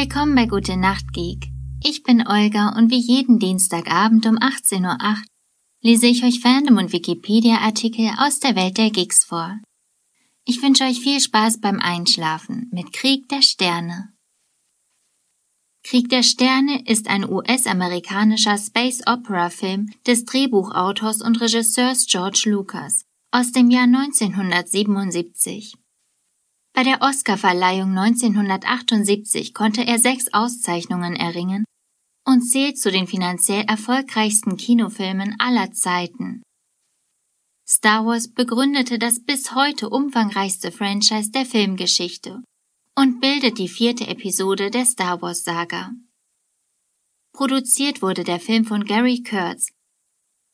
Willkommen bei Gute Nacht Geek. Ich bin Olga und wie jeden Dienstagabend um 18.08 Uhr lese ich euch Fandom und Wikipedia-Artikel aus der Welt der Geeks vor. Ich wünsche euch viel Spaß beim Einschlafen mit Krieg der Sterne. Krieg der Sterne ist ein US-amerikanischer Space-Opera-Film des Drehbuchautors und Regisseurs George Lucas aus dem Jahr 1977. Bei der Oscarverleihung 1978 konnte er sechs Auszeichnungen erringen und zählt zu den finanziell erfolgreichsten Kinofilmen aller Zeiten. Star Wars begründete das bis heute umfangreichste Franchise der Filmgeschichte und bildet die vierte Episode der Star Wars Saga. Produziert wurde der Film von Gary Kurtz.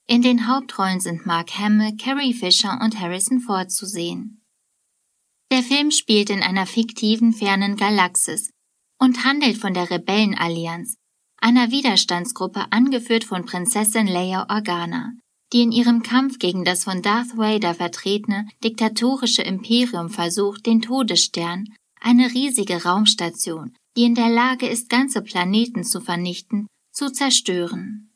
In den Hauptrollen sind Mark Hamill, Carrie Fisher und Harrison Ford zu sehen. Der Film spielt in einer fiktiven fernen Galaxis und handelt von der Rebellenallianz, einer Widerstandsgruppe angeführt von Prinzessin Leia Organa, die in ihrem Kampf gegen das von Darth Vader vertretene diktatorische Imperium versucht, den Todesstern, eine riesige Raumstation, die in der Lage ist, ganze Planeten zu vernichten, zu zerstören.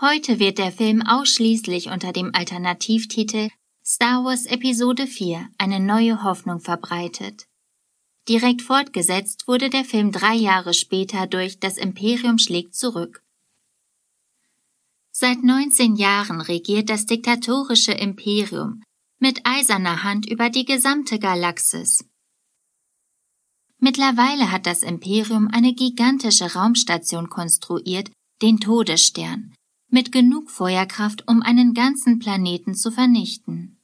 Heute wird der Film ausschließlich unter dem Alternativtitel Star Wars Episode 4 eine neue Hoffnung verbreitet. Direkt fortgesetzt wurde der Film drei Jahre später durch Das Imperium schlägt zurück. Seit 19 Jahren regiert das diktatorische Imperium mit eiserner Hand über die gesamte Galaxis. Mittlerweile hat das Imperium eine gigantische Raumstation konstruiert, den Todesstern, mit genug Feuerkraft, um einen ganzen Planeten zu vernichten.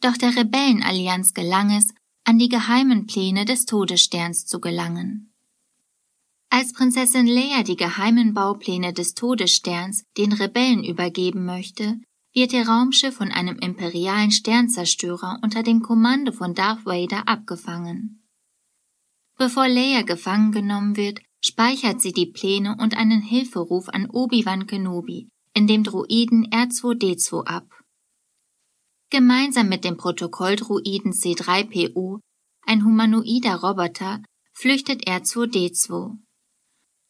Doch der Rebellenallianz gelang es, an die geheimen Pläne des Todessterns zu gelangen. Als Prinzessin Leia die geheimen Baupläne des Todessterns den Rebellen übergeben möchte, wird ihr Raumschiff von einem imperialen Sternzerstörer unter dem Kommando von Darth Vader abgefangen. Bevor Leia gefangen genommen wird, speichert sie die Pläne und einen Hilferuf an Obi-Wan Kenobi in dem Druiden R2D2 ab. Gemeinsam mit dem Protokolldruiden C3PO, ein humanoider Roboter, flüchtet R2D2.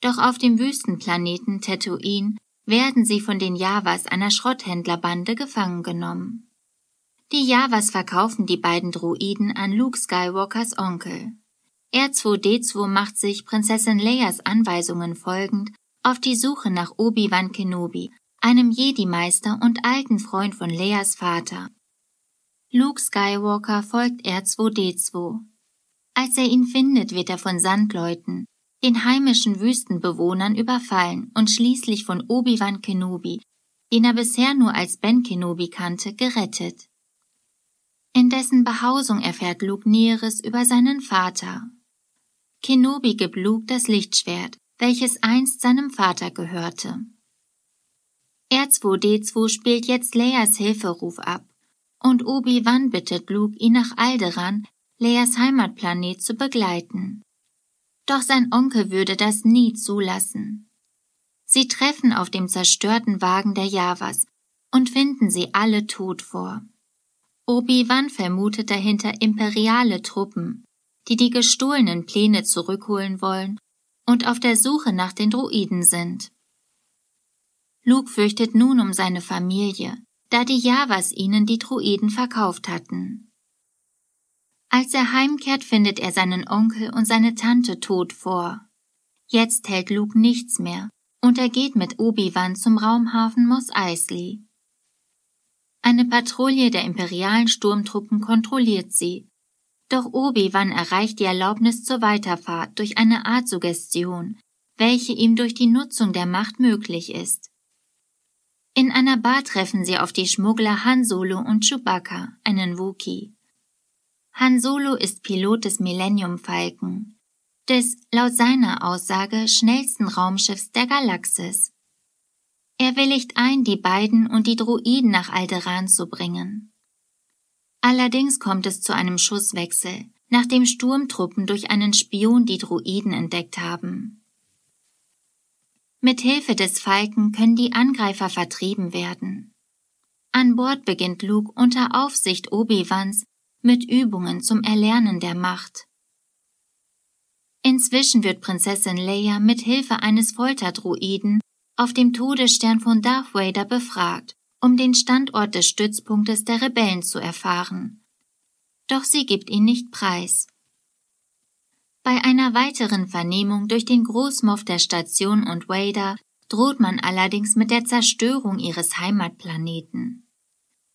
Doch auf dem Wüstenplaneten Tatooine werden sie von den Javas einer Schrotthändlerbande gefangen genommen. Die Javas verkaufen die beiden Druiden an Luke Skywalkers Onkel. R2D2 macht sich Prinzessin Leias Anweisungen folgend auf die Suche nach Obi-Wan Kenobi, einem Jedi-Meister und alten Freund von Leias Vater. Luke Skywalker folgt R2D2. Als er ihn findet, wird er von Sandleuten, den heimischen Wüstenbewohnern überfallen und schließlich von Obi-Wan Kenobi, den er bisher nur als Ben Kenobi kannte, gerettet. In dessen Behausung erfährt Luke Näheres über seinen Vater. Kenobi gibt Luke das Lichtschwert, welches einst seinem Vater gehörte. R2D2 spielt jetzt Leias Hilferuf ab und Obi-Wan bittet Luke, ihn nach Alderan, Leias Heimatplanet, zu begleiten. Doch sein Onkel würde das nie zulassen. Sie treffen auf dem zerstörten Wagen der Javas und finden sie alle tot vor. Obi-Wan vermutet dahinter imperiale Truppen, die die gestohlenen Pläne zurückholen wollen und auf der Suche nach den Druiden sind. Luke fürchtet nun um seine Familie, da die Javas ihnen die Druiden verkauft hatten. Als er heimkehrt, findet er seinen Onkel und seine Tante tot vor. Jetzt hält Luke nichts mehr und er geht mit Obi-Wan zum Raumhafen Mos Eisley. Eine Patrouille der imperialen Sturmtruppen kontrolliert sie. Doch Obi-Wan erreicht die Erlaubnis zur Weiterfahrt durch eine Art Suggestion, welche ihm durch die Nutzung der Macht möglich ist. In einer Bar treffen sie auf die Schmuggler Han Solo und Chewbacca, einen Wookie. Han Solo ist Pilot des Millennium Falcon, des laut seiner Aussage schnellsten Raumschiffs der Galaxis. Er willigt ein, die beiden und die Druiden nach Alderan zu bringen. Allerdings kommt es zu einem Schusswechsel, nachdem Sturmtruppen durch einen Spion die Druiden entdeckt haben. Mit Hilfe des Falken können die Angreifer vertrieben werden. An Bord beginnt Luke unter Aufsicht Obi-Wans mit Übungen zum Erlernen der Macht. Inzwischen wird Prinzessin Leia mit Hilfe eines Folterdruiden auf dem Todesstern von Darth Vader befragt, um den Standort des Stützpunktes der Rebellen zu erfahren. Doch sie gibt ihn nicht preis. Bei einer weiteren Vernehmung durch den Großmoff der Station und Vader droht man allerdings mit der Zerstörung ihres Heimatplaneten.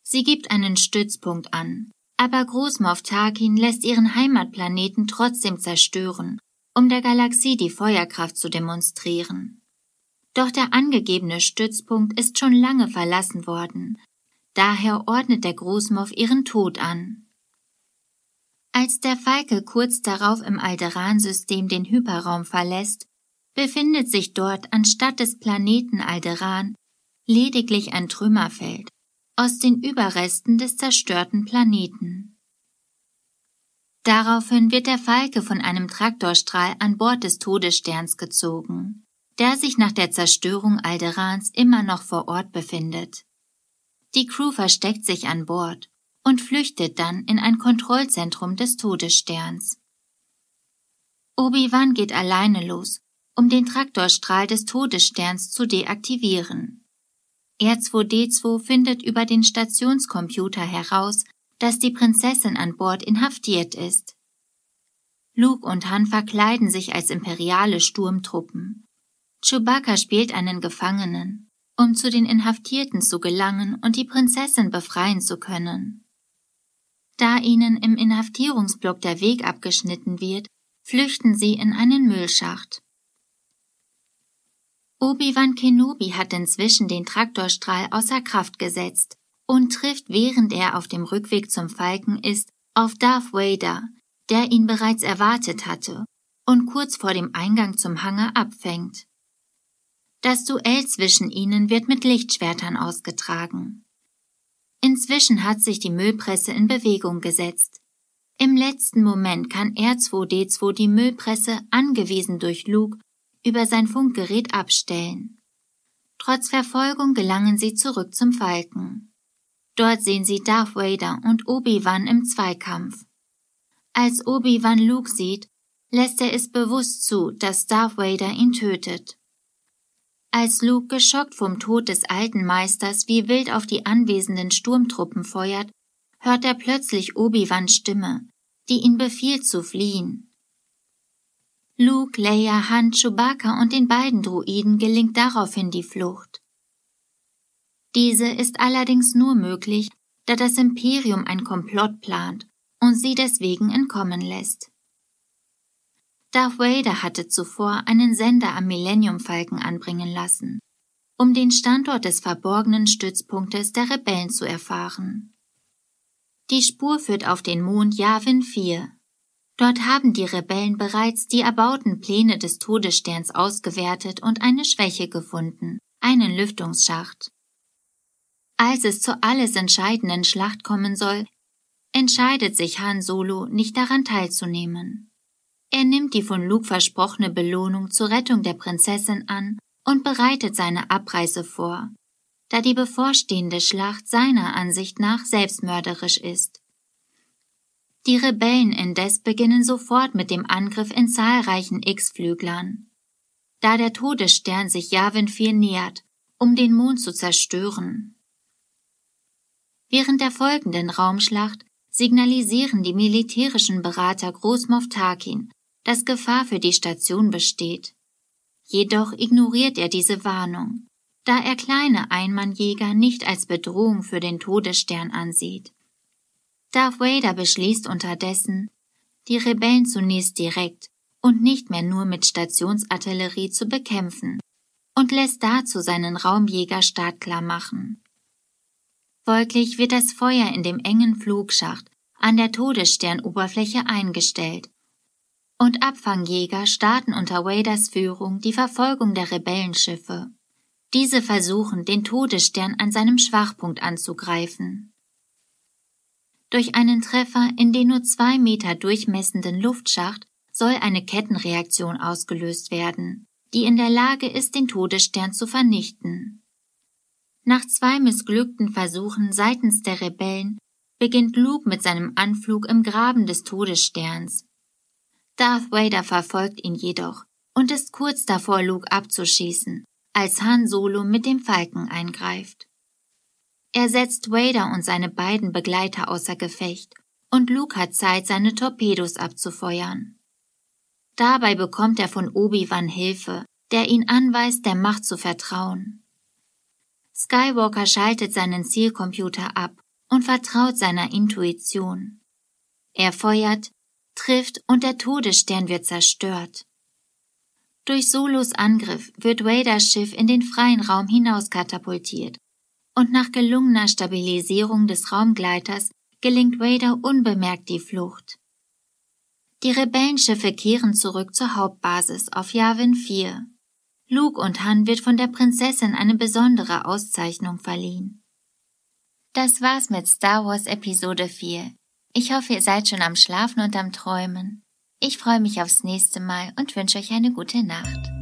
Sie gibt einen Stützpunkt an, aber Großmoff Tarkin lässt ihren Heimatplaneten trotzdem zerstören, um der Galaxie die Feuerkraft zu demonstrieren. Doch der angegebene Stützpunkt ist schon lange verlassen worden, daher ordnet der Großmoff ihren Tod an. Als der Falke kurz darauf im Alderan-System den Hyperraum verlässt, befindet sich dort anstatt des Planeten Alderan lediglich ein Trümmerfeld aus den Überresten des zerstörten Planeten. Daraufhin wird der Falke von einem Traktorstrahl an Bord des Todessterns gezogen, der sich nach der Zerstörung Alderans immer noch vor Ort befindet. Die Crew versteckt sich an Bord und flüchtet dann in ein Kontrollzentrum des Todessterns. Obi-Wan geht alleine los um den Traktorstrahl des Todessterns zu deaktivieren. R2D2 findet über den Stationscomputer heraus, dass die Prinzessin an Bord inhaftiert ist. Luke und Han verkleiden sich als imperiale Sturmtruppen. Chewbacca spielt einen Gefangenen, um zu den Inhaftierten zu gelangen und die Prinzessin befreien zu können. Da ihnen im Inhaftierungsblock der Weg abgeschnitten wird, flüchten sie in einen Müllschacht. Obi-Wan Kenobi hat inzwischen den Traktorstrahl außer Kraft gesetzt und trifft, während er auf dem Rückweg zum Falken ist, auf Darth Vader, der ihn bereits erwartet hatte und kurz vor dem Eingang zum Hangar abfängt. Das Duell zwischen ihnen wird mit Lichtschwertern ausgetragen. Inzwischen hat sich die Müllpresse in Bewegung gesetzt. Im letzten Moment kann R2D2 die Müllpresse, angewiesen durch Luke, über sein Funkgerät abstellen. Trotz Verfolgung gelangen sie zurück zum Falken. Dort sehen sie Darth Vader und Obi-Wan im Zweikampf. Als Obi-Wan Luke sieht, lässt er es bewusst zu, dass Darth Vader ihn tötet. Als Luke geschockt vom Tod des alten Meisters wie wild auf die anwesenden Sturmtruppen feuert, hört er plötzlich Obi-Wans Stimme, die ihn befiehlt zu fliehen. Luke, Leia, Han, Chewbacca und den beiden Druiden gelingt daraufhin die Flucht. Diese ist allerdings nur möglich, da das Imperium ein Komplott plant und sie deswegen entkommen lässt. Darth Vader hatte zuvor einen Sender am Millennium Falken anbringen lassen, um den Standort des verborgenen Stützpunktes der Rebellen zu erfahren. Die Spur führt auf den Mond Yavin 4, Dort haben die Rebellen bereits die erbauten Pläne des Todessterns ausgewertet und eine Schwäche gefunden, einen Lüftungsschacht. Als es zur alles entscheidenden Schlacht kommen soll, entscheidet sich Han Solo, nicht daran teilzunehmen. Er nimmt die von Luke versprochene Belohnung zur Rettung der Prinzessin an und bereitet seine Abreise vor, da die bevorstehende Schlacht seiner Ansicht nach selbstmörderisch ist. Die Rebellen indes beginnen sofort mit dem Angriff in zahlreichen X-Flüglern. Da der Todesstern sich Yavin 4 nähert, um den Mond zu zerstören. Während der folgenden Raumschlacht signalisieren die militärischen Berater Großmoff Tarkin, dass Gefahr für die Station besteht. Jedoch ignoriert er diese Warnung, da er kleine Einmannjäger nicht als Bedrohung für den Todesstern ansieht. Darth Vader beschließt unterdessen, die Rebellen zunächst direkt und nicht mehr nur mit Stationsartillerie zu bekämpfen und lässt dazu seinen Raumjäger startklar machen. Folglich wird das Feuer in dem engen Flugschacht an der Todessternoberfläche eingestellt und Abfangjäger starten unter Vaders Führung die Verfolgung der Rebellenschiffe. Diese versuchen, den Todesstern an seinem Schwachpunkt anzugreifen. Durch einen Treffer in den nur zwei Meter durchmessenden Luftschacht soll eine Kettenreaktion ausgelöst werden, die in der Lage ist, den Todesstern zu vernichten. Nach zwei missglückten Versuchen seitens der Rebellen beginnt Luke mit seinem Anflug im Graben des Todessterns. Darth Vader verfolgt ihn jedoch und ist kurz davor, Luke abzuschießen, als Han Solo mit dem Falken eingreift. Er setzt Vader und seine beiden Begleiter außer Gefecht und Luke hat Zeit, seine Torpedos abzufeuern. Dabei bekommt er von Obi-Wan Hilfe, der ihn anweist, der Macht zu vertrauen. Skywalker schaltet seinen Zielcomputer ab und vertraut seiner Intuition. Er feuert, trifft und der Todesstern wird zerstört. Durch Solos Angriff wird Vaders Schiff in den freien Raum hinaus katapultiert und nach gelungener Stabilisierung des Raumgleiters gelingt Vader unbemerkt die Flucht. Die Rebellenschiffe kehren zurück zur Hauptbasis auf Yavin 4. Luke und Han wird von der Prinzessin eine besondere Auszeichnung verliehen. Das war's mit Star Wars Episode 4. Ich hoffe, ihr seid schon am Schlafen und am Träumen. Ich freue mich aufs nächste Mal und wünsche euch eine gute Nacht.